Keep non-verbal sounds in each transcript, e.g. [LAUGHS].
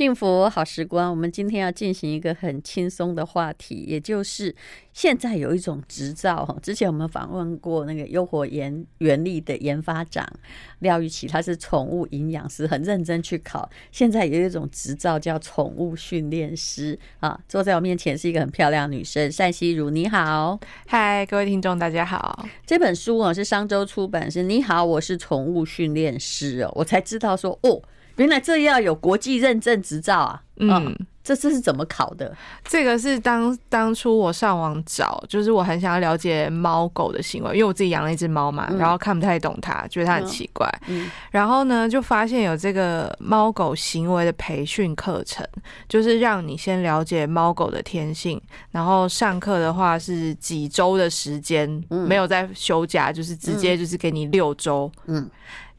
幸福好时光，我们今天要进行一个很轻松的话题，也就是现在有一种执照。之前我们访问过那个优活研原力的研发长廖玉琪，他是宠物营养师，很认真去考。现在有一种执照叫宠物训练师啊。坐在我面前是一个很漂亮的女生，单希如，你好，嗨，各位听众，大家好。这本书啊是商周出版，是你好，我是宠物训练师哦，我才知道说哦。原来这要有国际认证执照啊！嗯，这这是怎么考的？这个是当当初我上网找，就是我很想要了解猫狗的行为，因为我自己养了一只猫嘛，然后看不太懂它，觉得它很奇怪。嗯，然后呢，就发现有这个猫狗行为的培训课程，就是让你先了解猫狗的天性，然后上课的话是几周的时间，没有在休假，就是直接就是给你六周。嗯。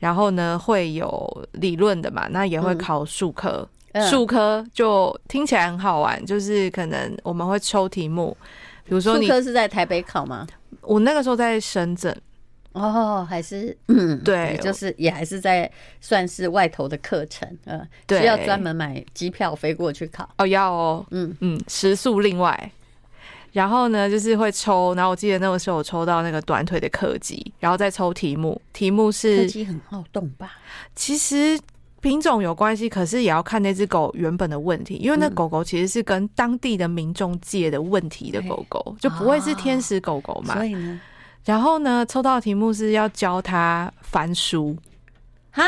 然后呢，会有理论的嘛，那也会考数科，术科就听起来很好玩，就是可能我们会抽题目，比如说你，科是在台北考吗？我那个时候在深圳，哦，还是 [CLEARS THROAT] 嗯，对，就是也还是在算是外头的课程，嗯，需要专门买机票飞过去考，哦，要哦，嗯。嗯，食宿另外。然后呢，就是会抽，然后我记得那个时候我抽到那个短腿的柯基，然后再抽题目，题目是柯基很好动吧？其实品种有关系，可是也要看那只狗原本的问题，因为那狗狗其实是跟当地的民众借的问题的狗狗，就不会是天使狗狗嘛。所以呢，然后呢，抽到的题目是要教它翻书，哈，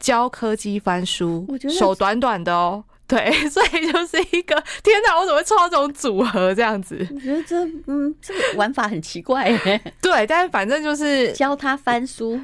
教柯基翻书，手短短的哦。[LAUGHS] 对，[LAUGHS] 所以就是一个天哪！我怎么会抽到这种组合这样子？[LAUGHS] 我觉得这嗯，这个玩法很奇怪耶。对，但是反正就是教他翻书，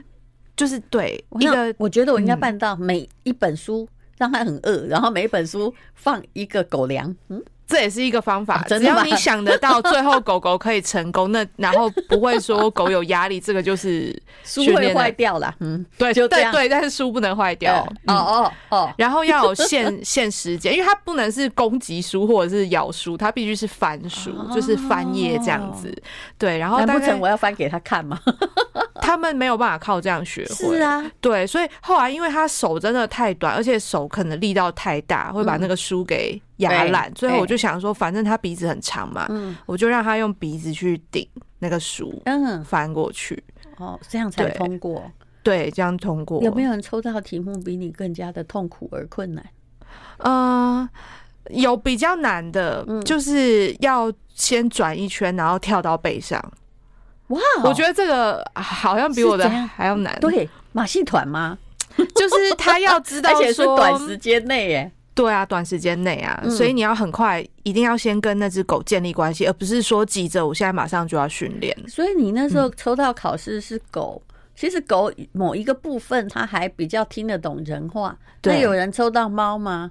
就是对一个。我觉得我应该办到每一本书让他很饿，然后每一本书放一个狗粮。嗯。这也是一个方法，只要你想得到，最后狗狗可以成功，那 [LAUGHS] 然后不会说狗有压力，这个就是书会坏掉了。嗯，对，就对对，但是书不能坏掉。哦哦哦，然后要有限 [LAUGHS] 限时间，因为它不能是攻击书或者是咬书，它必须是翻书，就是翻页这样子。对，然后难不成我要翻给他看吗？[LAUGHS] 他们没有办法靠这样学会。是啊，对，所以后来因为他手真的太短，而且手可能力道太大，会把那个书给。压烂，最后我就想说，反正他鼻子很长嘛，嗯，我就让他用鼻子去顶那个书，嗯，翻过去，哦，这样才通过，对，这样通过。有没有人抽到题目比你更加的痛苦而困难？嗯，有比较难的，就是要先转一圈，然后跳到背上。哇，我觉得这个好像比我的还要难。对，马戏团吗？就是他要知道，[LAUGHS] 而且是短时间内耶。对啊，短时间内啊，所以你要很快，一定要先跟那只狗建立关系，而不是说急着我现在马上就要训练。所以你那时候抽到考试是狗，其实狗某一个部分它还比较听得懂人话。那，有人抽到猫吗？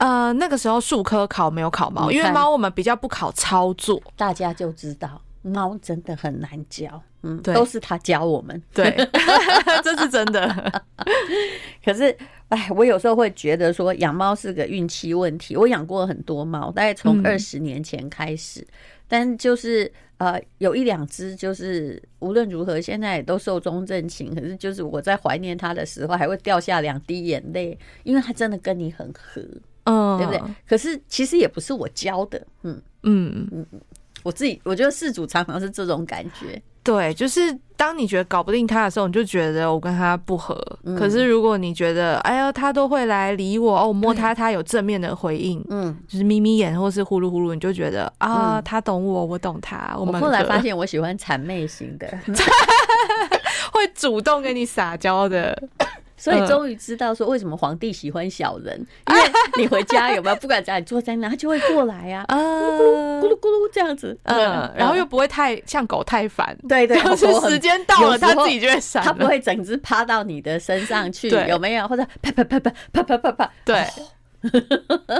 呃，那个时候术科考没有考猫，因为猫我们比较不考操作，大家就知道猫真的很难教。嗯，对，都是他教我们。对，[LAUGHS] 这是真的。[LAUGHS] 可是。哎，我有时候会觉得说养猫是个运气问题。我养过很多猫，大概从二十年前开始，嗯、但就是呃，有一两只就是无论如何现在也都寿终正寝。可是就是我在怀念它的时候，还会掉下两滴眼泪，因为它真的跟你很合，嗯，对不对？可是其实也不是我教的，嗯嗯嗯嗯，我自己我觉得事主常常是这种感觉。对，就是当你觉得搞不定他的时候，你就觉得我跟他不合。嗯、可是如果你觉得，哎呀，他都会来理我哦，我摸他，他有正面的回应，嗯，就是眯眯眼或是呼噜呼噜，你就觉得啊，嗯、他懂我，我懂他。我，我后来发现，我喜欢谄媚型的，[LAUGHS] 会主动跟你撒娇的。所以终于知道说为什么皇帝喜欢小人，因为 [LAUGHS] 你回家有没有？不管在哪里坐在哪，他就会过来呀，[LAUGHS] 咕噜咕噜咕噜咕噜这样子，嗯，然后又不会太像狗太烦，对对，[LAUGHS] 就是时间到了他自己就会闪，他不会整只趴到你的身上去，有没有？或者啪啪啪啪啪啪啪啪，对，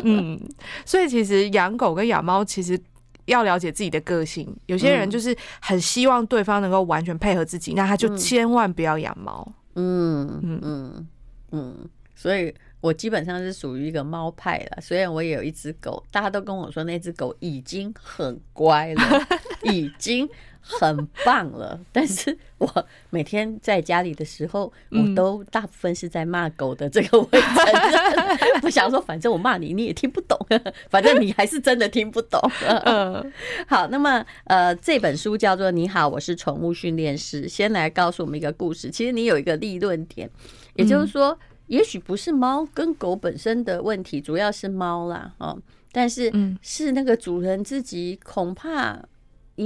嗯，所以其实养狗跟养猫其实要了解自己的个性，有些人就是很希望对方能够完全配合自己，那他就千万不要养猫。嗯嗯嗯嗯，所以我基本上是属于一个猫派了。虽然我也有一只狗，大家都跟我说那只狗已经很乖了，[LAUGHS] 已经很棒了。[LAUGHS] 但是我每天在家里的时候，我都大部分是在骂狗的。这个 [LAUGHS] 我承认，不想说，反正我骂你，你也听不懂。[LAUGHS] 反正你还是真的听不懂。嗯，好，那么呃，这本书叫做《你好，我是宠物训练师》，先来告诉我们一个故事。其实你有一个立论点，也就是说，也许不是猫跟狗本身的问题，主要是猫啦，哦。但是，是那个主人自己恐怕，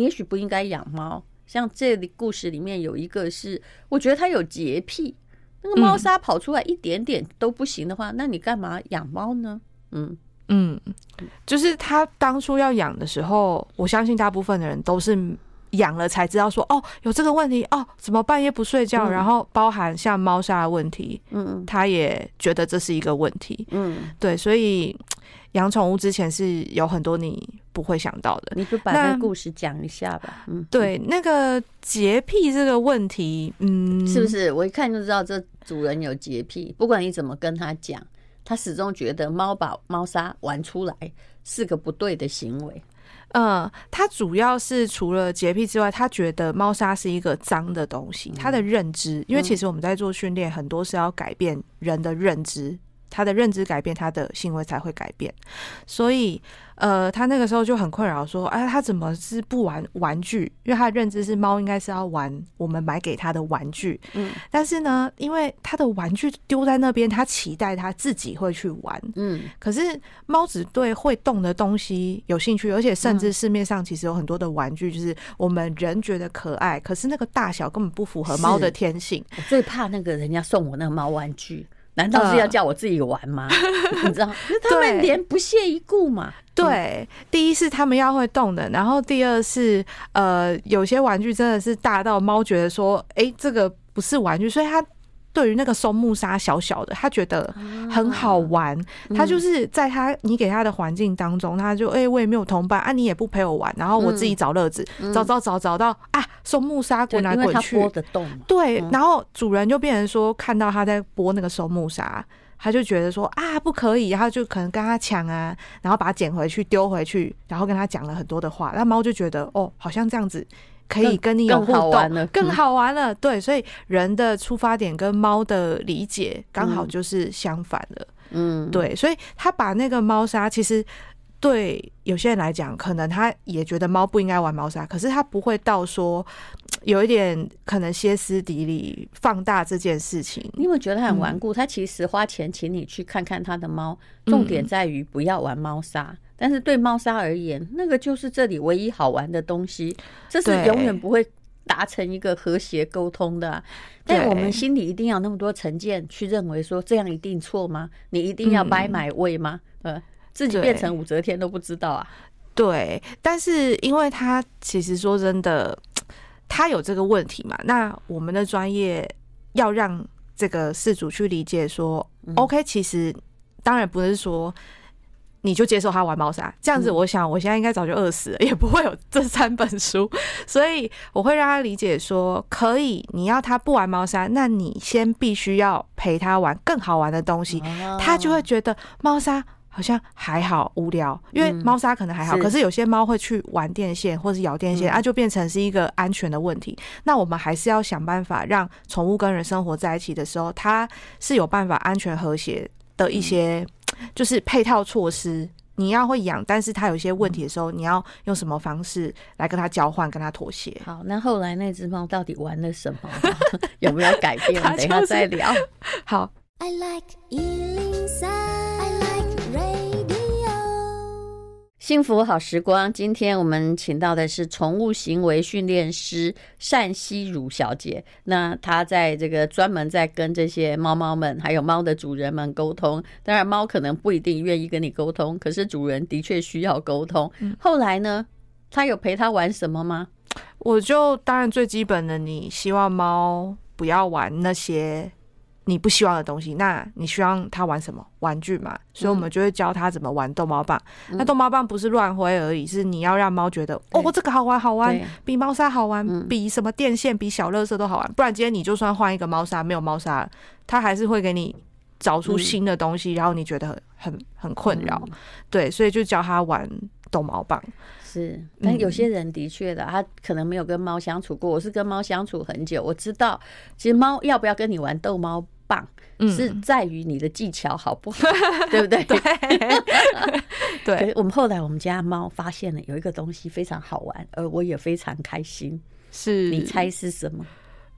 也许不应该养猫。像这里故事里面有一个是，我觉得他有洁癖，那个猫砂跑出来一点点都不行的话，那你干嘛养猫呢？嗯嗯，就是他当初要养的时候，我相信大部分的人都是养了才知道说，哦，有这个问题，哦，怎么半夜不睡觉？然后包含像猫砂的问题，嗯，他也觉得这是一个问题，嗯，对，所以。养宠物之前是有很多你不会想到的，你就把那个故事讲一下吧。嗯，对，那个洁癖这个问题，嗯，是不是？我一看就知道这主人有洁癖，不管你怎么跟他讲，他始终觉得猫把猫砂玩出来是个不对的行为。嗯，他主要是除了洁癖之外，他觉得猫砂是一个脏的东西。他的认知，因为其实我们在做训练，很多是要改变人的认知。他的认知改变，他的行为才会改变。所以，呃，他那个时候就很困扰，说：“哎，他怎么是不玩玩具？因为他的认知是猫应该是要玩我们买给他的玩具。嗯，但是呢，因为他的玩具丢在那边，他期待他自己会去玩。嗯，可是猫只对会动的东西有兴趣，而且甚至市面上其实有很多的玩具，就是我们人觉得可爱，可是那个大小根本不符合猫的天性。我最怕那个人家送我那个猫玩具。难道是要叫我自己玩吗？你知道，[LAUGHS] 他们连不屑一顾嘛。对，第一是他们要会动的，然后第二是呃，有些玩具真的是大到猫觉得说，哎，这个不是玩具，所以它。对于那个松木沙小小的，他觉得很好玩。他就是在他你给他的环境当中，他就哎，我也没有同伴啊，你也不陪我玩，然后我自己找乐子，找找找找到啊，松木沙滚来滚去，对，然后主人就变成说看到他在拨那个松木沙，他就觉得说啊不可以，然后就可能跟他抢啊，然后把它捡回去丢回去，然后跟他讲了很多的话，那猫就觉得哦，好像这样子。可以跟你有互动，更好玩了。更好玩了。对，所以人的出发点跟猫的理解刚好就是相反了。嗯，对，所以他把那个猫砂，其实对有些人来讲，可能他也觉得猫不应该玩猫砂，可是他不会到说有一点可能歇斯底里放大这件事情。你有没有觉得他很顽固？他其实花钱请你去看看他的猫，重点在于不要玩猫砂。但是对猫砂而言，那个就是这里唯一好玩的东西，这是永远不会达成一个和谐沟通的啊。但我们心里一定要那么多成见，去认为说这样一定错吗？你一定要 buy my way 吗？呃，自己变成武则天都不知道啊。对，但是因为他其实说真的，他有这个问题嘛，那我们的专业要让这个事主去理解说，OK，其实当然不是说。你就接受他玩猫砂，这样子，我想我现在应该早就饿死了，也不会有这三本书。所以我会让他理解说，可以，你要他不玩猫砂，那你先必须要陪他玩更好玩的东西，他就会觉得猫砂好像还好无聊，因为猫砂可能还好，可是有些猫会去玩电线或是咬电线，啊，就变成是一个安全的问题。那我们还是要想办法让宠物跟人生活在一起的时候，它是有办法安全和谐的一些。就是配套措施，你要会养，但是他有些问题的时候，你要用什么方式来跟他交换，跟他妥协？好，那后来那只猫到底玩了什么？[LAUGHS] 有没有改变？[LAUGHS] 等一下再聊。[LAUGHS] 好。I like 幸福好时光，今天我们请到的是宠物行为训练师单希如小姐。那她在这个专门在跟这些猫猫们，还有猫的主人们沟通。当然，猫可能不一定愿意跟你沟通，可是主人的确需要沟通。后来呢，她有陪他玩什么吗？我就当然最基本的，你希望猫不要玩那些。你不希望的东西，那你希望他玩什么玩具嘛？所以我们就会教他怎么玩逗猫棒。嗯、那逗猫棒不是乱挥而已，是你要让猫觉得哦，这个好玩，好玩，比猫砂好玩，嗯、比什么电线、比小乐色都好玩。不然今天你就算换一个猫砂，没有猫砂，它还是会给你找出新的东西，嗯、然后你觉得很很很困扰。对，所以就教他玩逗猫棒。是，但有些人的确的，他可能没有跟猫相处过。我是跟猫相处很久，我知道，其实猫要不要跟你玩逗猫棒，是在于你的技巧好不好，嗯、[LAUGHS] 对不对？对。[LAUGHS] 对。我们后来我们家猫发现了有一个东西非常好玩，而我也非常开心。是，你猜是什么？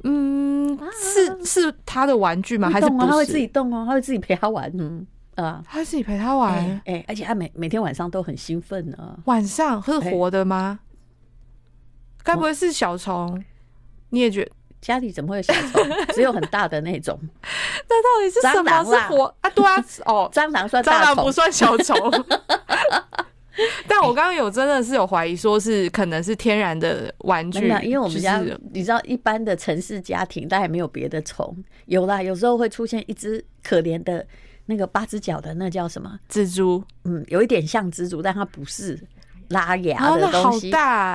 嗯，是是它的玩具吗？还是不是？他会自己动哦，它会自己陪它玩。嗯。啊，他自己陪他玩，哎、欸欸，而且他每每天晚上都很兴奋呢。晚上是活的吗？该、欸、不会是小虫？哦、你也觉得家里怎么会有小虫？[LAUGHS] 只有很大的那种。那到底是什么？是活啊？对啊，哦，蟑螂算蟑螂不算小虫。[LAUGHS] 但我刚刚有真的是有怀疑，说是可能是天然的玩具，因为我们家、你知道，一般的城市家庭，大概没有别的虫。有啦，有时候会出现一只可怜的。那个八只脚的那叫什么蜘蛛？嗯，有一点像蜘蛛，但它不是拉牙的东西，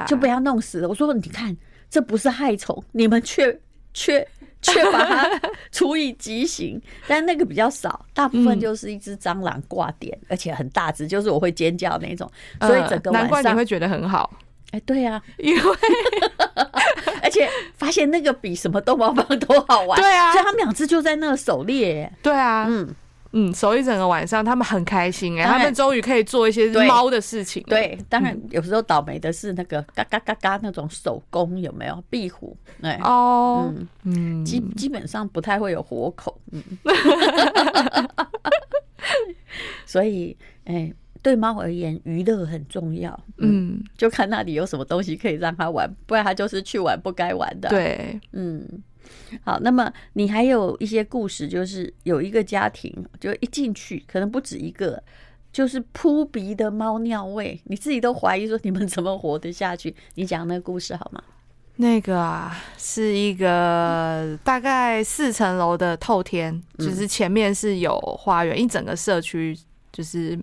就被它弄死了。我说，你看，这不是害虫，你们却却 [LAUGHS] 却把它处以极刑。[LAUGHS] 但那个比较少，大部分就是一只蟑螂挂点，嗯、而且很大只，就是我会尖叫那种。所以整个晚上、呃、难怪你会觉得很好。哎、欸，对啊，因为 [LAUGHS] 而且发现那个比什么逗猫棒都好玩。对啊，所以他们两只就在那狩猎。对啊，嗯。嗯，守一整个晚上，他们很开心哎、欸，他们终于可以做一些猫的事情。对，当然有时候倒霉的是那个嘎嘎嘎嘎那种手工有没有壁虎？哎哦，嗯，基基本上不太会有活口。嗯，[LAUGHS] 所以哎、欸，对猫而言，娱乐很重要。嗯，就看那里有什么东西可以让它玩，不然它就是去玩不该玩的。对，嗯。好，那么你还有一些故事，就是有一个家庭，就一进去可能不止一个，就是扑鼻的猫尿味，你自己都怀疑说你们怎么活得下去？你讲那个故事好吗？那个啊，是一个大概四层楼的透天，就是前面是有花园，一整个社区就是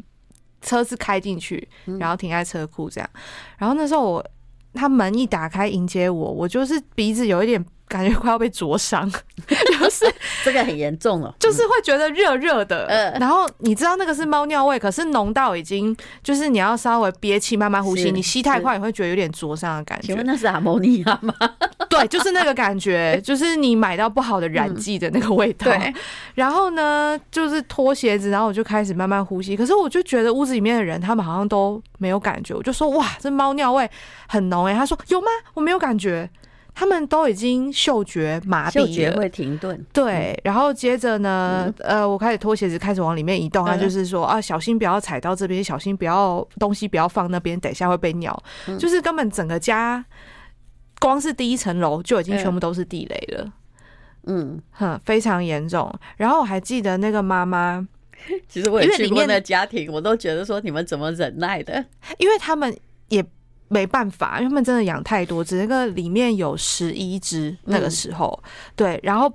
车子开进去，然后停在车库这样。然后那时候我他门一打开迎接我，我就是鼻子有一点。感觉快要被灼伤，[LAUGHS] 就是这个很严重了，[LAUGHS] 就是会觉得热热的。嗯，然后你知道那个是猫尿味，可是浓到已经就是你要稍微憋气慢慢呼吸，你吸太快你会觉得有点灼伤的感觉。请问那是阿莫尼亚吗？[LAUGHS] 对，就是那个感觉，就是你买到不好的染剂的那个味道。对，然后呢，就是脱鞋子，然后我就开始慢慢呼吸，可是我就觉得屋子里面的人他们好像都没有感觉，我就说哇，这猫尿味很浓哎，他说有吗？我没有感觉。他们都已经嗅觉麻痹了，嗅觉会停顿。对，然后接着呢，嗯、呃，我开始脱鞋子，开始往里面移动。他就是说啊，小心不要踩到这边，小心不要东西不要放那边，等一下会被鸟。嗯、就是根本整个家，光是第一层楼就已经全部都是地雷了。嗯，哼，非常严重。然后我还记得那个妈妈，[LAUGHS] 其实我也去过那家庭，我都觉得说你们怎么忍耐的？因为他们也。没办法，因为他们真的养太多只，那个里面有十一只，那个时候、嗯、对，然后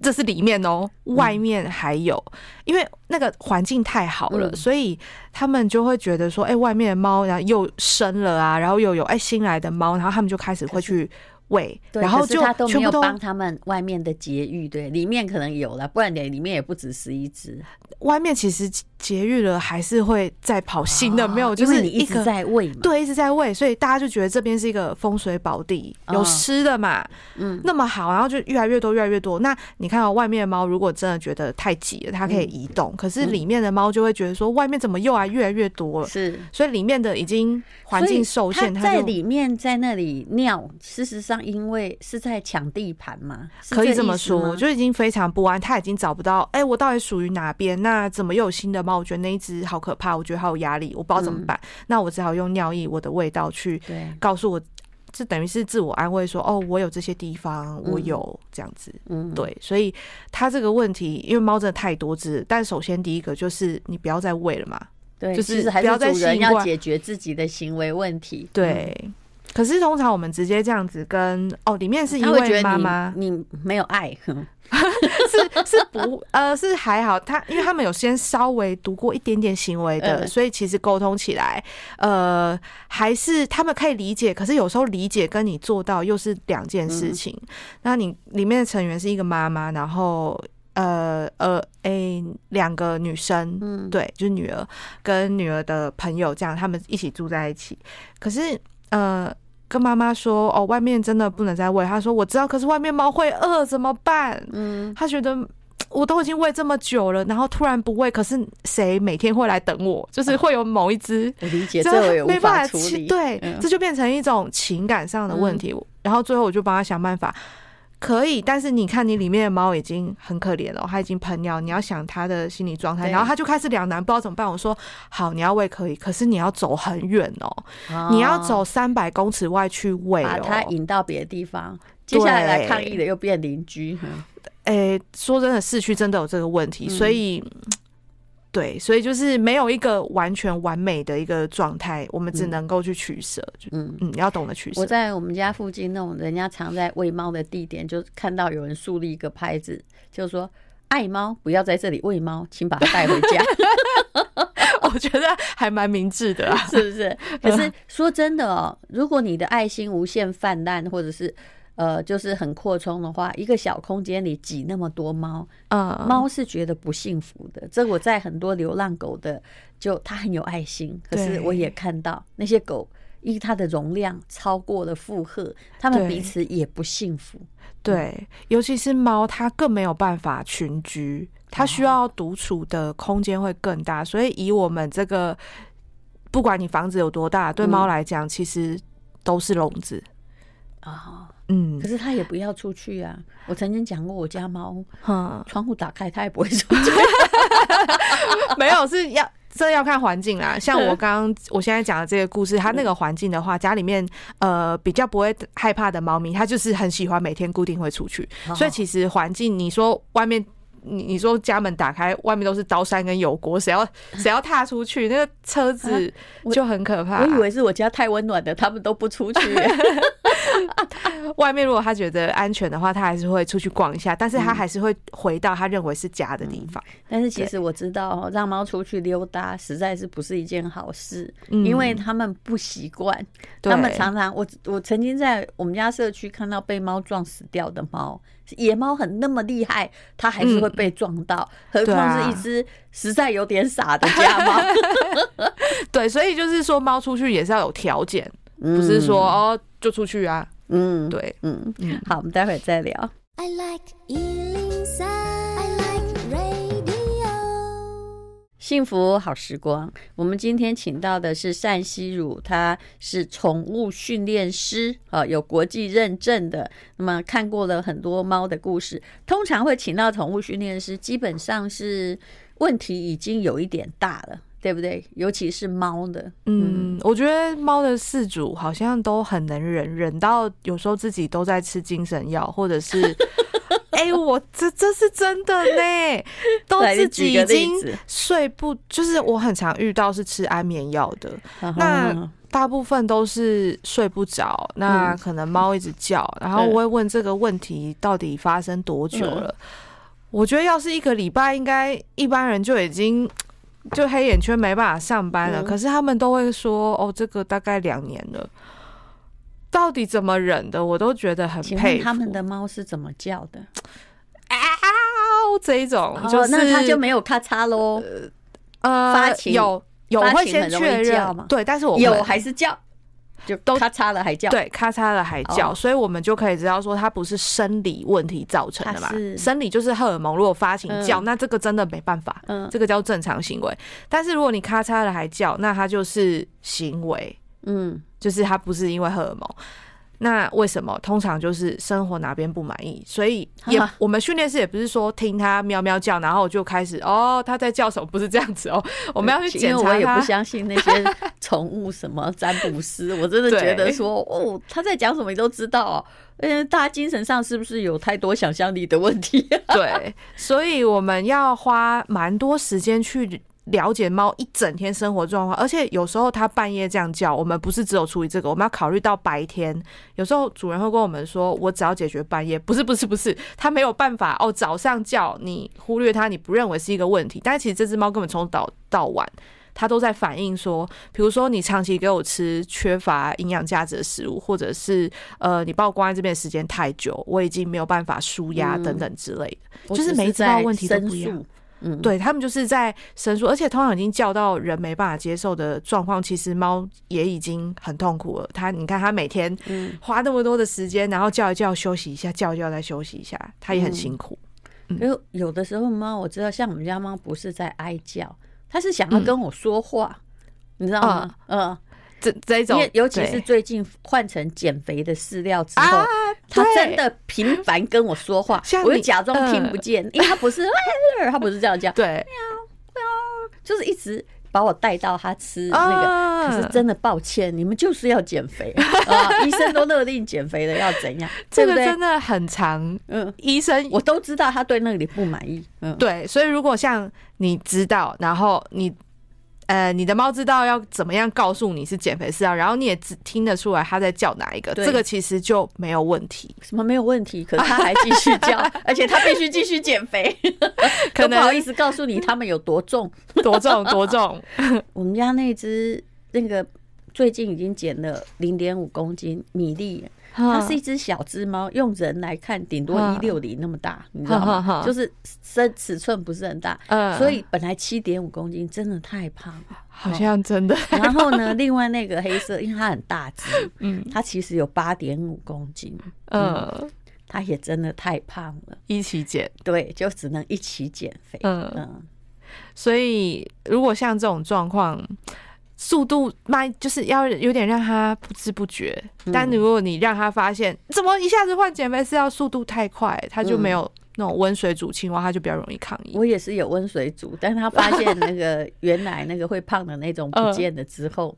这是里面哦，外面还有，嗯、因为那个环境太好了，嗯、所以他们就会觉得说，哎、欸，外面的猫然后又生了啊，然后又有哎、欸、新来的猫，然后他们就开始会去。喂，然后就他都没有帮他们外面的节育，对，里面可能有了，不然里里面也不止十一只。外面其实节育了，还是会再跑新的，没有，就是你一直在喂嘛，对，一直在喂，所以大家就觉得这边是一个风水宝地，有吃的嘛，嗯，那么好，然后就越来越多，越来越多。那你看到外面的猫，如果真的觉得太挤了，它可以移动，可是里面的猫就会觉得说，外面怎么又来越来越多了？是，所以里面的已经环境受限，它在里面在那里尿，事实上。因为是在抢地盘嘛，可以这么说，就已经非常不安，它已经找不到，哎、欸，我到底属于哪边？那怎么又有新的猫？我觉得那一只好可怕，我觉得好有压力，我不知道怎么办。嗯、那我只好用尿液，我的味道去告诉我，这等于是自我安慰说，说哦，我有这些地方，我有这样子。嗯，对，所以他这个问题，因为猫真的太多只，但首先第一个就是你不要再喂了嘛，对，就是不要再主人要解决自己的行为问题，对。嗯可是通常我们直接这样子跟哦，里面是因为妈妈你，你没有爱，[LAUGHS] 是 [LAUGHS] 是不呃是还好，他因为他们有先稍微读过一点点行为的，呃、所以其实沟通起来呃还是他们可以理解。可是有时候理解跟你做到又是两件事情。嗯、那你里面的成员是一个妈妈，然后呃呃，哎，两个女生，嗯，对，就是女儿跟女儿的朋友这样，他们一起住在一起。可是，呃，跟妈妈说，哦，外面真的不能再喂。他说我知道，可是外面猫会饿，怎么办？嗯，他觉得我都已经喂这么久了，然后突然不喂，可是谁每天会来等我？就是会有某一只，我理解，这我也无法处理。对，这就变成一种情感上的问题。然后最后我就帮他想办法。可以，但是你看，你里面的猫已经很可怜了，它已经喷尿。你要想它的心理状态，然后它就开始两难，不知道怎么办。我说好，你要喂可以，可是你要走很远哦，哦你要走三百公尺外去喂，把它引到别的地方。接下来来抗议的又变邻居。哎、欸，说真的，市区真的有这个问题，所以。嗯对，所以就是没有一个完全完美的一个状态，我们只能够去取舍。嗯嗯，你要懂得取舍。我在我们家附近那种人家常在喂猫的地点，就看到有人树立一个牌子，就是说爱猫不要在这里喂猫，请把它带回家。[LAUGHS] 我觉得还蛮明智的啊，是不是？可是说真的哦，如果你的爱心无限泛滥，或者是。呃，就是很扩充的话，一个小空间里挤那么多猫，嗯，猫是觉得不幸福的。这我在很多流浪狗的，就它很有爱心，可是我也看到那些狗，因为它的容量超过了负荷，它们彼此也不幸福。对，对，尤其是猫，它更没有办法群居，它需要独处的空间会更大。所以以我们这个，不管你房子有多大，对猫来讲，其实都是笼子啊。嗯，可是它也不要出去啊！我曾经讲过，我家猫，窗户打开它也不会出去。[LAUGHS] 没有，是要这要看环境啦。[LAUGHS] 像我刚刚我现在讲的这个故事，它那个环境的话，家里面呃比较不会害怕的猫咪，它就是很喜欢每天固定会出去。所以其实环境，你说外面。你你说家门打开，外面都是刀山跟油锅，谁要谁要踏出去？那个车子就很可怕。我以为是我家太温暖的，他们都不出去。[LAUGHS] [LAUGHS] 外面如果他觉得安全的话，他还是会出去逛一下，但是他还是会回到他认为是家的地方。但是其实我知道，让猫出去溜达实在是不是一件好事，因为他们不习惯。他们常常，我我曾经在我们家社区看到被猫撞死掉的猫。野猫很那么厉害，它还是会被撞到，嗯、何况是一只实在有点傻的家猫。对，[LAUGHS] 所以就是说，猫出去也是要有条件，嗯、不是说哦就出去啊。嗯，对，嗯。嗯，好，我们待会再聊。I like 幸福好时光，我们今天请到的是单希汝，他是宠物训练师啊，有国际认证的。那么看过了很多猫的故事，通常会请到宠物训练师，基本上是问题已经有一点大了，对不对？尤其是猫的，嗯，我觉得猫的饲主好像都很能忍，忍到有时候自己都在吃精神药，或者是。[LAUGHS] 哎、欸，我这这是真的呢，都 [LAUGHS] 自己已经睡不，就是我很常遇到是吃安眠药的，那大部分都是睡不着，那可能猫一直叫，然后我会问这个问题到底发生多久了？我觉得要是一个礼拜，应该一般人就已经就黑眼圈没办法上班了，可是他们都会说哦，这个大概两年了。到底怎么忍的？我都觉得很佩服。他们的猫是怎么叫的？啊，这一种就是、哦、那它就没有咔嚓喽。呃，发情有有会先确认，对，但是我有还是叫，就都咔嚓了还叫，对，咔嚓了还叫，哦、所以我们就可以知道说它不是生理问题造成的嘛。是生理就是荷尔蒙，如果发情叫，嗯、那这个真的没办法，嗯，这个叫正常行为。但是如果你咔嚓了还叫，那它就是行为。嗯，就是它不是因为荷尔蒙，那为什么？通常就是生活哪边不满意，所以也 [LAUGHS] 我们训练师也不是说听它喵喵叫，然后就开始哦，它在叫什么？不是这样子哦，[LAUGHS] 我们要去检查它。我也不相信那些宠物什么占卜师，我真的觉得说 [LAUGHS] 哦，他在讲什么你都知道哦。嗯，大家精神上是不是有太多想象力的问题？对，所以我们要花蛮多时间去。了解猫一整天生活状况，而且有时候它半夜这样叫，我们不是只有处理这个，我们要考虑到白天。有时候主人会跟我们说：“我只要解决半夜，不是不是不是，它没有办法哦。早上叫你忽略它，你不认为是一个问题，但其实这只猫根本从早到晚它都在反映说，比如说你长期给我吃缺乏营养价值的食物，或者是呃，你把我关在这边时间太久，我已经没有办法舒压等等之类的，嗯、就是每一只猫问题都不一样。嗯，对，他们就是在申诉，而且通常已经叫到人没办法接受的状况，其实猫也已经很痛苦了。它，你看它每天花那么多的时间，然后叫一叫休息一下，叫一叫再休息一下，它也很辛苦。因为有的时候猫，我知道像我们家猫不是在哀叫，它是想要跟我说话，你知道吗？嗯。这这种，尤其是最近换成减肥的饲料之后，他真的频繁跟我说话，我就假装听不见，因为他不是，[LAUGHS] 他不是这样叫，对，喵喵，就是一直把我带到他吃那个。可是真的抱歉，你们就是要减肥啊！医生都勒令减肥了，要怎样？这个真的很长，嗯，医生我都知道他对那里不满意，嗯，对，所以如果像你知道，然后你。呃，你的猫知道要怎么样告诉你是减肥饲料，然后你也只听得出来它在叫哪一个，这个其实就没有问题。什么没有问题？可是它还继续叫，[LAUGHS] 而且它必须继续减肥，[LAUGHS] 可能不好意思告诉你它们有多重，多重，多重。[LAUGHS] 我们家那只那个最近已经减了零点五公斤，米粒。它是一只小只猫，用人来看顶多一六零那么大，你知道吗？就是身尺寸不是很大，所以本来七点五公斤真的太胖了，好像真的。然后呢，另外那个黑色，因为它很大只，[LAUGHS] 嗯，它其实有八点五公斤，嗯，它也真的太胖了，一起减，对，就只能一起减肥，嗯，所以如果像这种状况。速度慢，就是要有点让他不知不觉。但如果你让他发现，怎么一下子换减肥是要速度太快，他就没有那种温水煮青蛙，它就比较容易抗议。我也是有温水煮，但他发现那个 [LAUGHS] 原来那个会胖的那种不见了之后，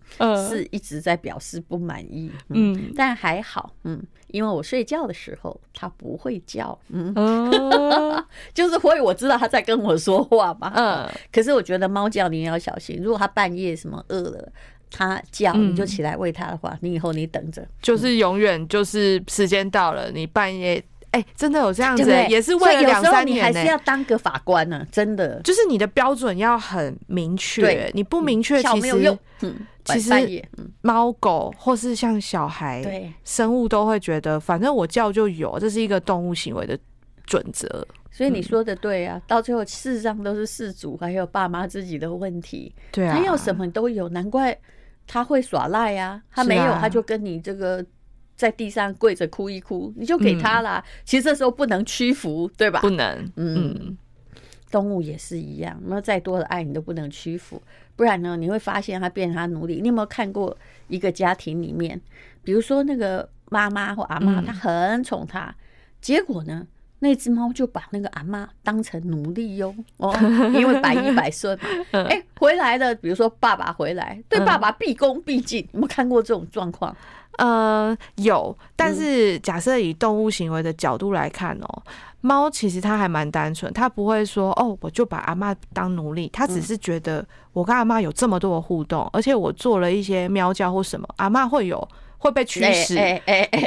是一直在表示不满意。嗯，但还好，嗯。因为我睡觉的时候，它不会叫，嗯，[LAUGHS] 就是会我知道它在跟我说话嘛，嗯。可是我觉得猫叫你也要小心，如果它半夜什么饿了，它叫你就起来喂它的话，你以后你等着，就是永远就是时间到了，你半夜哎，真的有这样子，也是为了两三年，你还是要当个法官呢，真的，就是你的标准要很明确，你不明确其实嗯。其实，猫狗或是像小孩，对生物都会觉得，反正我叫就有，这是一个动物行为的准则。所以你说的对啊，到最后事实上都是事主还有爸妈自己的问题。对啊，他要什么都有，难怪他会耍赖啊。他没有，他就跟你这个在地上跪着哭一哭，你就给他啦。其实这时候不能屈服，对吧？不能，嗯。动物也是一样，没有再多的爱你都不能屈服，不然呢，你会发现它变成它奴隶。你有没有看过一个家庭里面，比如说那个妈妈或阿妈，她很宠它，结果呢，那只猫就把那个阿妈当成奴隶哟，哦，因为百依百顺嘛。[LAUGHS] 哎，回来了，比如说爸爸回来，对爸爸毕恭毕敬，有没有看过这种状况？呃，有，但是假设以动物行为的角度来看哦。猫其实它还蛮单纯，它不会说哦，我就把阿妈当奴隶，它只是觉得我跟阿妈有这么多的互动，而且我做了一些喵叫或什么，阿妈会有会被驱使，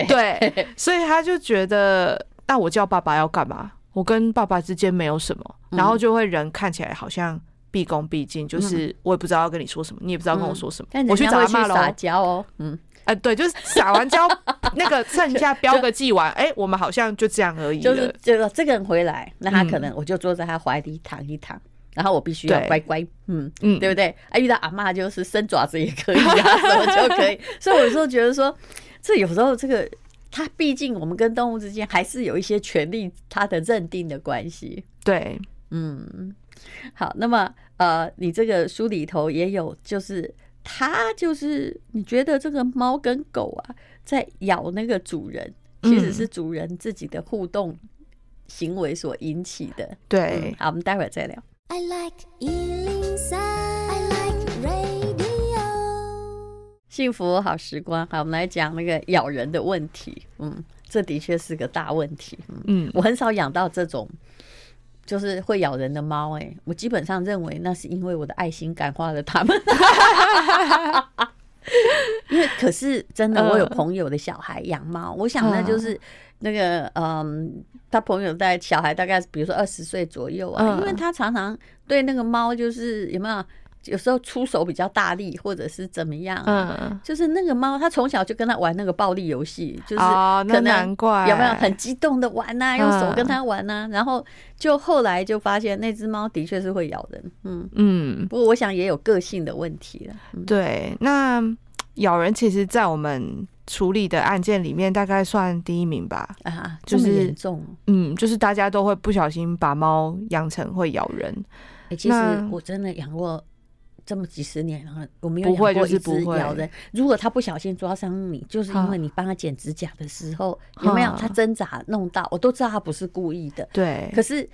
对，[LAUGHS] 所以他就觉得那我叫爸爸要干嘛？我跟爸爸之间没有什么，然后就会人看起来好像毕恭毕敬，就是我也不知道要跟你说什么，你也不知道跟我说什么，我去找阿嬷撒娇哦，嗯。哎，对，就是撒完娇，那个 [LAUGHS] 剩下标个记完，哎，我们好像就这样而已。就是这个这个人回来，那他可能我就坐在他怀里躺一躺，然后我必须要乖乖，嗯嗯，对不对？啊，遇到阿妈就是伸爪子也可以啊，[LAUGHS] 什么就可以。所以我有时候觉得说，这有时候这个他毕竟我们跟动物之间还是有一些权利，他的认定的关系。对，嗯，好，那么呃，你这个书里头也有就是。它就是你觉得这个猫跟狗啊，在咬那个主人，其实是主人自己的互动行为所引起的。对，好，我们待会儿再聊。I like 103, I like radio。幸福好时光，好，我们来讲那个咬人的问题。嗯，这的确是个大问题。嗯，我很少养到这种。就是会咬人的猫，哎，我基本上认为那是因为我的爱心感化了他们。[LAUGHS] 因为可是真的，我有朋友的小孩养猫，我想那，就是那个嗯，他朋友带小孩大概比如说二十岁左右啊，因为他常常对那个猫就是有没有有时候出手比较大力，或者是怎么样？嗯，就是那个猫，它从小就跟它玩那个暴力游戏，就是可能有没有很激动的玩呐，用手跟它玩呐，然后就后来就发现那只猫的确是会咬人。嗯嗯，不过我想也有个性的问题了。对，那咬人其实，在我们处理的案件里面，大概算第一名吧。啊，就是严重。嗯，就是大家都会不小心把猫养成会咬人。哎，其实我真的养过。这么几十年了，我没有养过一只咬人。如果他不小心抓伤你，就是因为你帮他剪指甲的时候，有没有他挣扎弄到？我都知道他不是故意的。对。可是，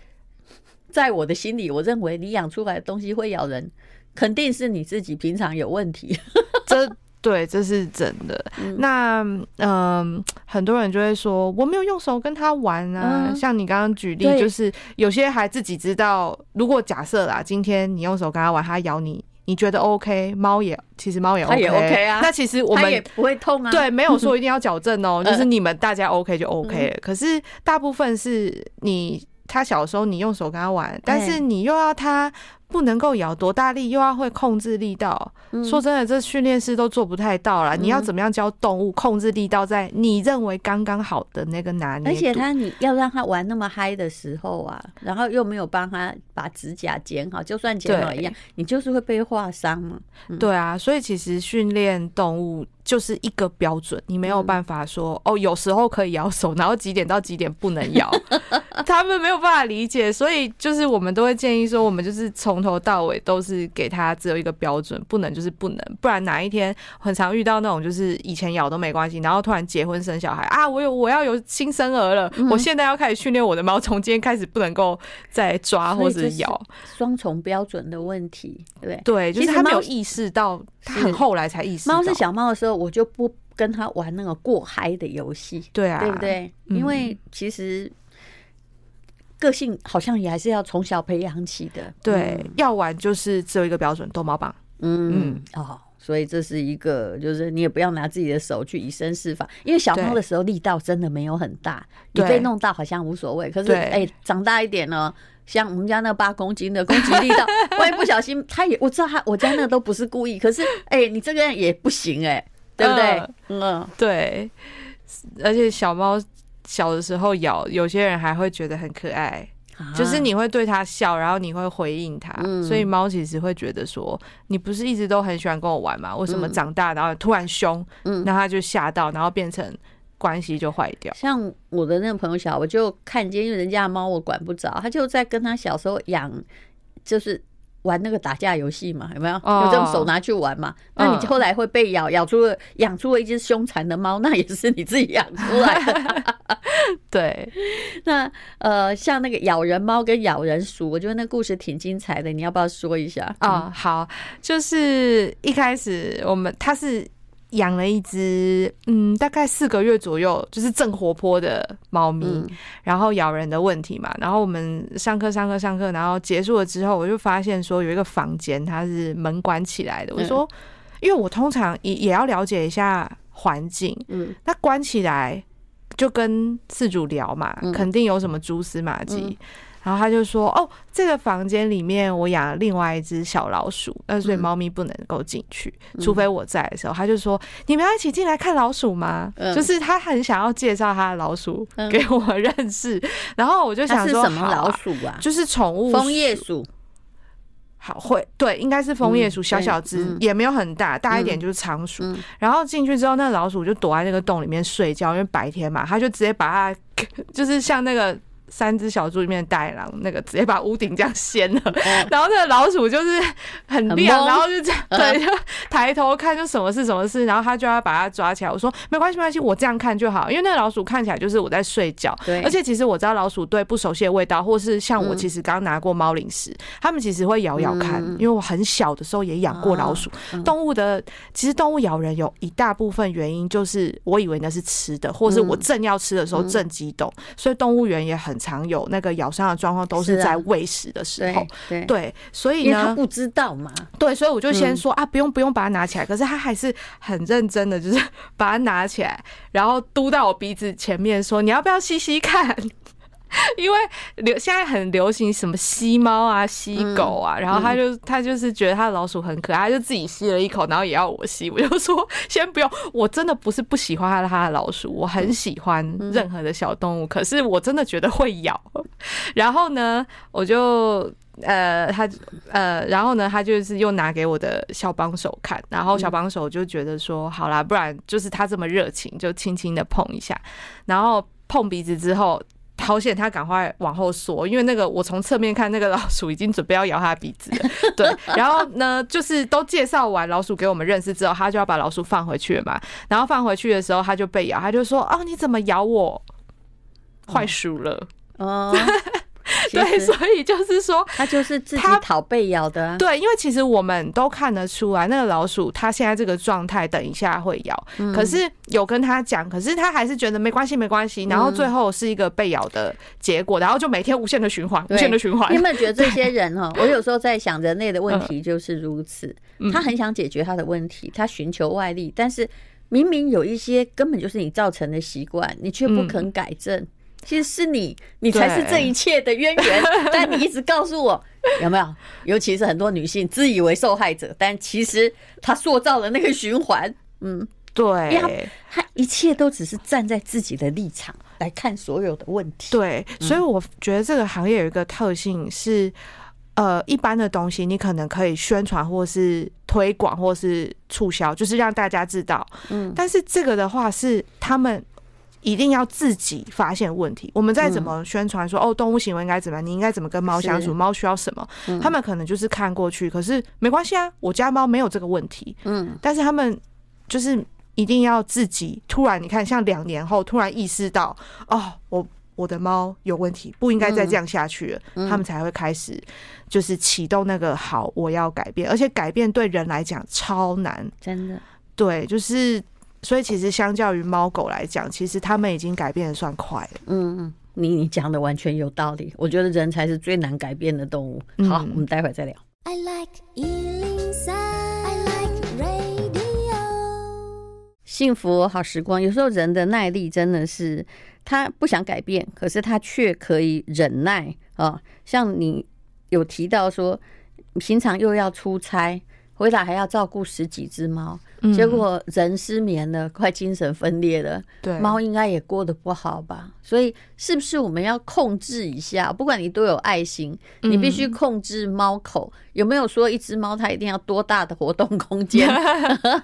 在我的心里，我认为你养出来的东西会咬人，肯定是你自己平常有问题。这对，这是真的。那嗯，很多人就会说我没有用手跟他玩啊。像你刚刚举例，就是有些还自己知道。如果假设啦，今天你用手跟他玩，他咬你。你觉得 OK？猫也其实猫也 OK，也 OK 啊。那其实我们也不会痛啊。对，没有说一定要矫正哦，[LAUGHS] 就是你们大家 OK 就 OK 了。可是大部分是你他小时候你用手跟他玩，但是你又要他。不能够咬多大力，又要会控制力道。嗯、说真的，这训练师都做不太到啦。嗯、你要怎么样教动物控制力道，在你认为刚刚好的那个拿捏？而且他你要让他玩那么嗨的时候啊，然后又没有帮他把指甲剪好，就算剪好一样，你就是会被划伤嘛。嗯、对啊，所以其实训练动物。就是一个标准，你没有办法说、嗯、哦，有时候可以咬手，然后几点到几点不能咬，[LAUGHS] 他们没有办法理解，所以就是我们都会建议说，我们就是从头到尾都是给他只有一个标准，不能就是不能，不然哪一天很常遇到那种就是以前咬都没关系，然后突然结婚生小孩啊，我有我要有新生儿了，嗯、我现在要开始训练我的猫，从今天开始不能够再抓或者咬，双重标准的问题，对对，就是他没有意识到。他很后来才意识到，猫是小猫的时候，我就不跟他玩那个过嗨的游戏，对啊，对不对？因为其实个性好像也还是要从小培养起的。对，要玩就是只有一个标准，逗猫棒。嗯哦，所以这是一个，就是你也不要拿自己的手去以身试法，因为小猫的时候力道真的没有很大，你被弄到好像无所谓。可是哎，长大一点呢？像我们家那八公斤的攻击力道，[LAUGHS] 万一不小心，他也我知道他我家那个都不是故意，可是哎、欸，你这个样也不行哎、欸，对不对？嗯，嗯对。而且小猫小的时候咬，有些人还会觉得很可爱，啊、就是你会对它笑，然后你会回应它，嗯、所以猫其实会觉得说，你不是一直都很喜欢跟我玩吗？为什么长大然后突然凶？嗯，那它就吓到，然后变成。关系就坏掉。像我的那个朋友小，我就看见，因为人家的猫我管不着，他就在跟他小时候养，就是玩那个打架游戏嘛，有没有？哦、有这种手拿去玩嘛？那你后来会被咬，咬出了养出了一只凶残的猫，那也是你自己养出来的。[LAUGHS] [LAUGHS] 对，那呃，像那个咬人猫跟咬人鼠，我觉得那故事挺精彩的，你要不要说一下？啊、哦，好，就是一开始我们它是。养了一只，嗯，大概四个月左右，就是正活泼的猫咪，嗯、然后咬人的问题嘛。然后我们上课上课上课，然后结束了之后，我就发现说有一个房间它是门关起来的。我说，因为我通常也也要了解一下环境，嗯，那关起来就跟饲主聊嘛，嗯、肯定有什么蛛丝马迹。嗯然后他就说：“哦，这个房间里面我养了另外一只小老鼠，那所以猫咪不能够进去，嗯、除非我在的时候。”他就说：“你们要一起进来看老鼠吗？”嗯、就是他很想要介绍他的老鼠给我认识。嗯、然后我就想说：“什么老鼠啊？啊就是宠物枫叶鼠。”好，会对，应该是枫叶鼠，小小只，嗯、也没有很大，大一点就是仓鼠。嗯、然后进去之后，那老鼠就躲在那个洞里面睡觉，因为白天嘛，它就直接把它，[LAUGHS] 就是像那个。三只小猪里面的大野狼，那个直接把屋顶这样掀了，[LAUGHS] 然后那个老鼠就是很亮，然后就这样对，[LAUGHS] 就抬头看就什么事什么事，然后他就要把它抓起来。我说没关系没关系，我这样看就好，因为那个老鼠看起来就是我在睡觉，对，而且其实我知道老鼠对不熟悉的味道，或是像我其实刚拿过猫零食，他们其实会咬咬看，因为我很小的时候也养过老鼠。动物的其实动物咬人有一大部分原因就是我以为那是吃的，或是我正要吃的时候正激动，所以动物园也很。常有那个咬伤的状况，都是在喂食的时候。对，对，所以呢，他不知道嘛。对，所以我就先说啊，不用不用把它拿起来。可是他还是很认真的，就是把它拿起来，然后嘟到我鼻子前面说：“你要不要吸吸看？” [LAUGHS] 因为流现在很流行什么吸猫啊、吸狗啊，然后他就他就是觉得他的老鼠很可爱，他就自己吸了一口，然后也要我吸。我就说先不用，我真的不是不喜欢他的他的老鼠，我很喜欢任何的小动物，可是我真的觉得会咬。然后呢，我就呃他呃，然后呢，他就是又拿给我的小帮手看，然后小帮手就觉得说好啦，不然就是他这么热情，就轻轻的碰一下，然后碰鼻子之后。好险，他赶快往后缩，因为那个我从侧面看，那个老鼠已经准备要咬他的鼻子了。[LAUGHS] 对，然后呢，就是都介绍完老鼠给我们认识之后，他就要把老鼠放回去了嘛。然后放回去的时候，他就被咬，他就说：“哦，你怎么咬我？坏鼠了。”哦。[LAUGHS] 对，所以就是说，他就是自己讨被咬的啊。对，因为其实我们都看得出来，那个老鼠它现在这个状态，等一下会咬。可是有跟他讲，可是他还是觉得没关系，没关系。然后最后是一个被咬的结果，然后就每天无限的循环，无限的循环。你有没有觉得这些人哈？我有时候在想，人类的问题就是如此。他很想解决他的问题，他寻求外力，但是明明有一些根本就是你造成的习惯，你却不肯改正。其实是你，你才是这一切的渊源。[LAUGHS] 但你一直告诉我，有没有？尤其是很多女性自以为受害者，但其实她塑造了那个循环。嗯，对，她一切都只是站在自己的立场来看所有的问题。对，所以我觉得这个行业有一个特性是，呃，一般的东西你可能可以宣传，或是推广，或是促销，就是让大家知道。嗯，但是这个的话是他们。一定要自己发现问题。我们再怎么宣传说、嗯、哦，动物行为应该怎么样？你应该怎么跟猫相处？猫需要什么、嗯？他们可能就是看过去，可是没关系啊，我家猫没有这个问题。嗯，但是他们就是一定要自己突然，你看，像两年后突然意识到，哦，我我的猫有问题，不应该再这样下去了、嗯。他们才会开始就是启动那个好，我要改变，而且改变对人来讲超难，真的。对，就是。所以其实相较于猫狗来讲，其实他们已经改变的算快了。嗯嗯，你你讲的完全有道理。我觉得人才是最难改变的动物。好，嗯、我们待会儿再聊。I like 103, I like radio。幸福好时光，有时候人的耐力真的是他不想改变，可是他却可以忍耐啊。像你有提到说，平常又要出差。回来还要照顾十几只猫，结果人失眠了，快精神分裂了。对，猫应该也过得不好吧？所以是不是我们要控制一下？不管你多有爱心，你必须控制猫口。有没有说一只猫它一定要多大的活动空间？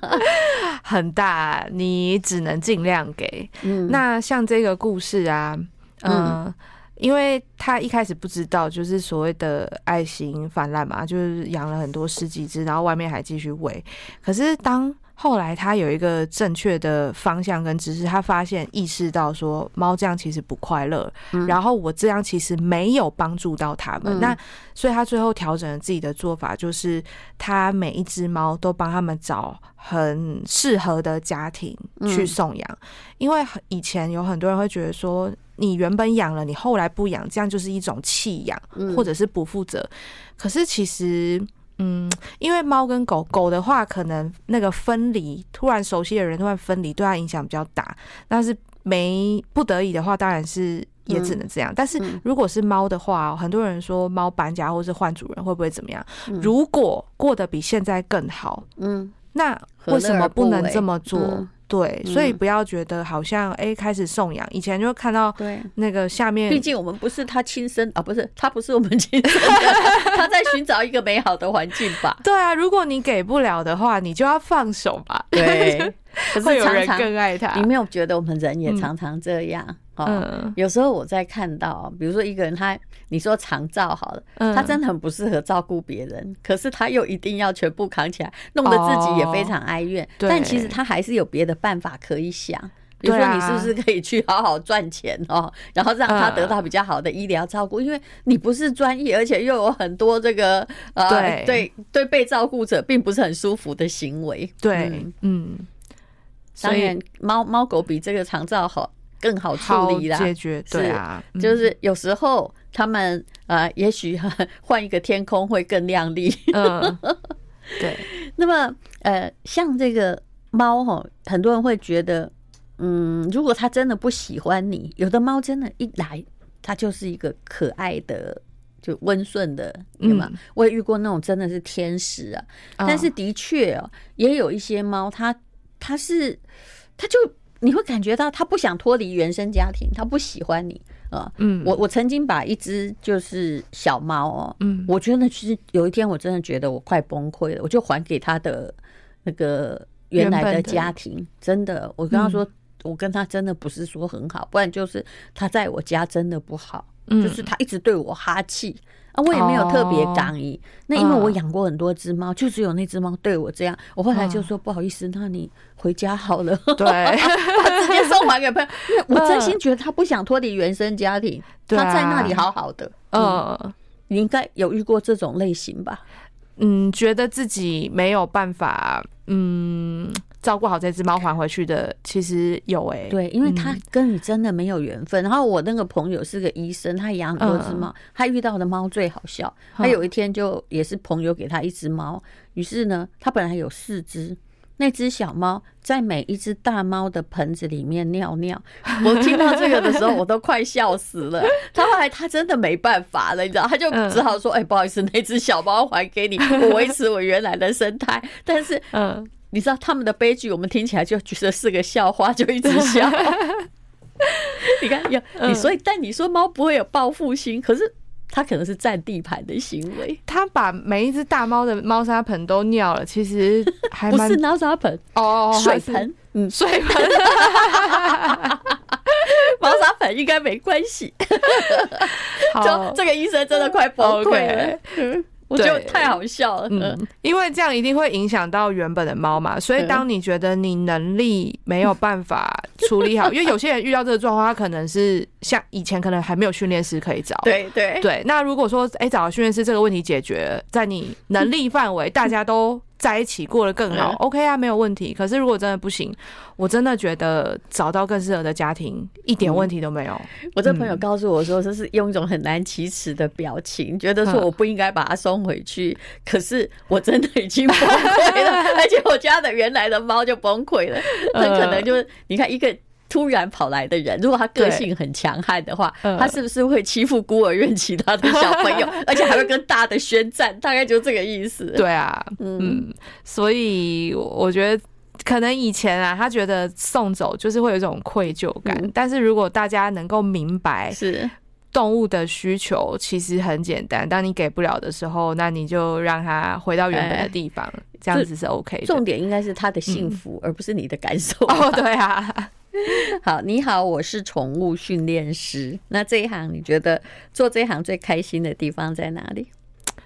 [LAUGHS] 很大，你只能尽量给。那像这个故事啊，嗯。因为他一开始不知道，就是所谓的爱心泛滥嘛，就是养了很多十几只，然后外面还继续喂。可是当后来他有一个正确的方向跟知识，他发现意识到说猫这样其实不快乐，然后我这样其实没有帮助到他们。那所以他最后调整了自己的做法，就是他每一只猫都帮他们找很适合的家庭去送养，因为以前有很多人会觉得说。你原本养了，你后来不养，这样就是一种弃养，或者是不负责。嗯。可是其实，嗯，因为猫跟狗狗的话，可能那个分离，突然熟悉的人突然分离，对它影响比较大。但是没不得已的话，当然是也只能这样。但是如果是猫的话，很多人说猫搬家或是换主人会不会怎么样？如果过得比现在更好，嗯，那为什么不能这么做？对，所以不要觉得好像哎、欸，开始送养，以前就看到对那个下面，毕竟我们不是他亲生啊，不是他不是我们亲生的，[LAUGHS] 他在寻找一个美好的环境吧。对啊，如果你给不了的话，你就要放手吧。对，[LAUGHS] 可是有人更爱他。你没有觉得我们人也常常这样？嗯，有时候我在看到，比如说一个人他，你说长照好了，他真的很不适合照顾别人，可是他又一定要全部扛起来，弄得自己也非常哀怨。但其实他还是有别的办法可以想，比如说你是不是可以去好好赚钱哦，[LAUGHS] 然后让他得到比较好的医疗照顾，因为你不是专业，而且又有很多这个呃，对对被照顾者并不是很舒服的行为。对，嗯，当然猫猫狗比这个长照好。更好处理啦，解决对啊，就是有时候他们呃，也许换一个天空会更亮丽。嗯，[LAUGHS] 对。那么呃，像这个猫哈，很多人会觉得，嗯，如果它真的不喜欢你，有的猫真的一来它就是一个可爱的。就温顺的，对吗？嗯、我也遇过那种真的是天使啊，哦、但是的确哦，也有一些猫，它它是，它就你会感觉到他不想脱离原生家庭，他不喜欢你啊。嗯，我我曾经把一只就是小猫哦，嗯，我觉得其实有一天我真的觉得我快崩溃了，我就还给他的那个原来的家庭，的真的，我跟他说，嗯、我跟他真的不是说很好，不然就是他在我家真的不好。就是他一直对我哈气啊，我也没有特别抗议。那因为我养过很多只猫，就只有那只猫对我这样。我后来就说不好意思，那你回家好了。对，[LAUGHS] 直接送还给朋友，[LAUGHS] 因为我真心觉得他不想脱离原生家庭，他在那里好好的。嗯，你应该有遇过这种类型吧？嗯，觉得自己没有办法，嗯。照顾好这只猫还回去的，其实有哎、欸，对，因为他跟你真的没有缘分。嗯、然后我那个朋友是个医生，他养很多只猫，嗯、他遇到的猫最好笑。他有一天就也是朋友给他一只猫，于、嗯、是呢，他本来有四只，那只小猫在每一只大猫的盆子里面尿尿。我听到这个的时候，[LAUGHS] 我都快笑死了。他后来他真的没办法了，你知道，他就只好说：“哎、嗯欸，不好意思，那只小猫还给你，我维持我原来的生态。”但是，嗯。你知道他们的悲剧，我们听起来就觉得是个笑话，就一直笑。[LAUGHS] 你看，有你，所以但你说猫不会有报复心，可是它可能是占地盘的行为。它把每一只大猫的猫砂盆都尿了，其实还不是猫砂盆哦，水盆，嗯，水盆。[LAUGHS] 猫砂盆应该没关系。好，[LAUGHS] 这个医生真的快崩溃了。我觉得太好笑了，嗯，因为这样一定会影响到原本的猫嘛，所以当你觉得你能力没有办法处理好，[LAUGHS] 因为有些人遇到这个状况，他可能是像以前可能还没有训练师可以找，对对对。那如果说哎找到训练师，这个问题解决，在你能力范围，大家都。在一起过得更好，OK 啊，没有问题。可是如果真的不行，我真的觉得找到更适合的家庭一点问题都没有。我这朋友告诉我说，这是用一种很难启齿的表情，觉得说我不应该把它送回去。可是我真的已经崩溃了，[LAUGHS] 而且我家的原来的猫就崩溃了。很可能就是你看一个。突然跑来的人，如果他个性很强悍的话，他是不是会欺负孤儿院其他的小朋友，[LAUGHS] 而且还会跟大的宣战？大概就这个意思。对啊，嗯，所以我觉得可能以前啊，他觉得送走就是会有一种愧疚感。但是如果大家能够明白，是动物的需求其实很简单，当你给不了的时候，那你就让它回到原本的地方，这样子是 OK 的。重点应该是他的幸福，而不是你的感受。哦，对啊。[LAUGHS] 好，你好，我是宠物训练师。那这一行你觉得做这一行最开心的地方在哪里？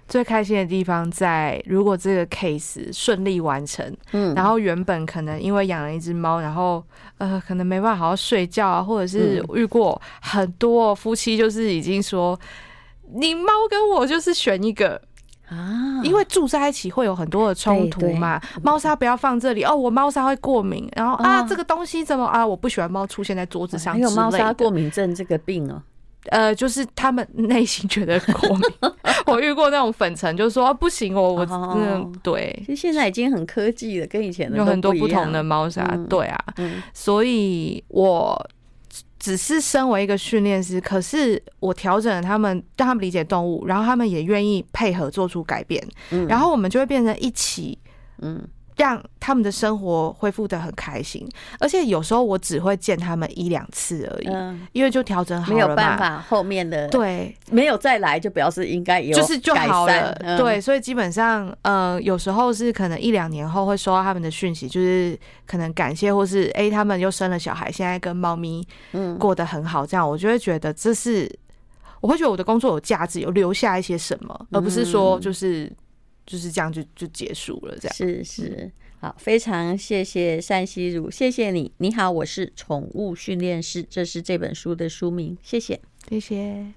最开心的地方在如果这个 case 顺利完成，嗯，然后原本可能因为养了一只猫，然后呃，可能没办法好好睡觉啊，或者是遇过很多夫妻就是已经说，你猫跟我就是选一个。啊，因为住在一起会有很多的冲突嘛。猫砂不要放这里哦，我猫砂会过敏。然后啊，这个东西怎么啊？我不喜欢猫出现在桌子上。还有猫砂过敏症这个病哦。呃，就是他们内心觉得过敏。[LAUGHS] 我遇过那种粉尘，就是说不行，我我嗯对。其实现在已经很科技了，跟以前有很多不同的猫砂。对啊，所以我。只是身为一个训练师，可是我调整了他们，让他们理解动物，然后他们也愿意配合做出改变，嗯，然后我们就会变成一起，嗯。让他们的生活恢复的很开心，而且有时候我只会见他们一两次而已，嗯，因为就调整好了，没有办法，后面的对。没有再来，就表示应该有就是就好了，对，所以基本上呃，有时候是可能一两年后会收到他们的讯息，就是可能感谢或是哎、欸，他们又生了小孩，现在跟猫咪嗯。过得很好，这样我就会觉得这是我会觉得我的工作有价值，有留下一些什么，而不是说就是。就是这样就就结束了，这样是是好，非常谢谢单希如，谢谢你。你好，我是宠物训练师，这是这本书的书名，谢谢，谢谢。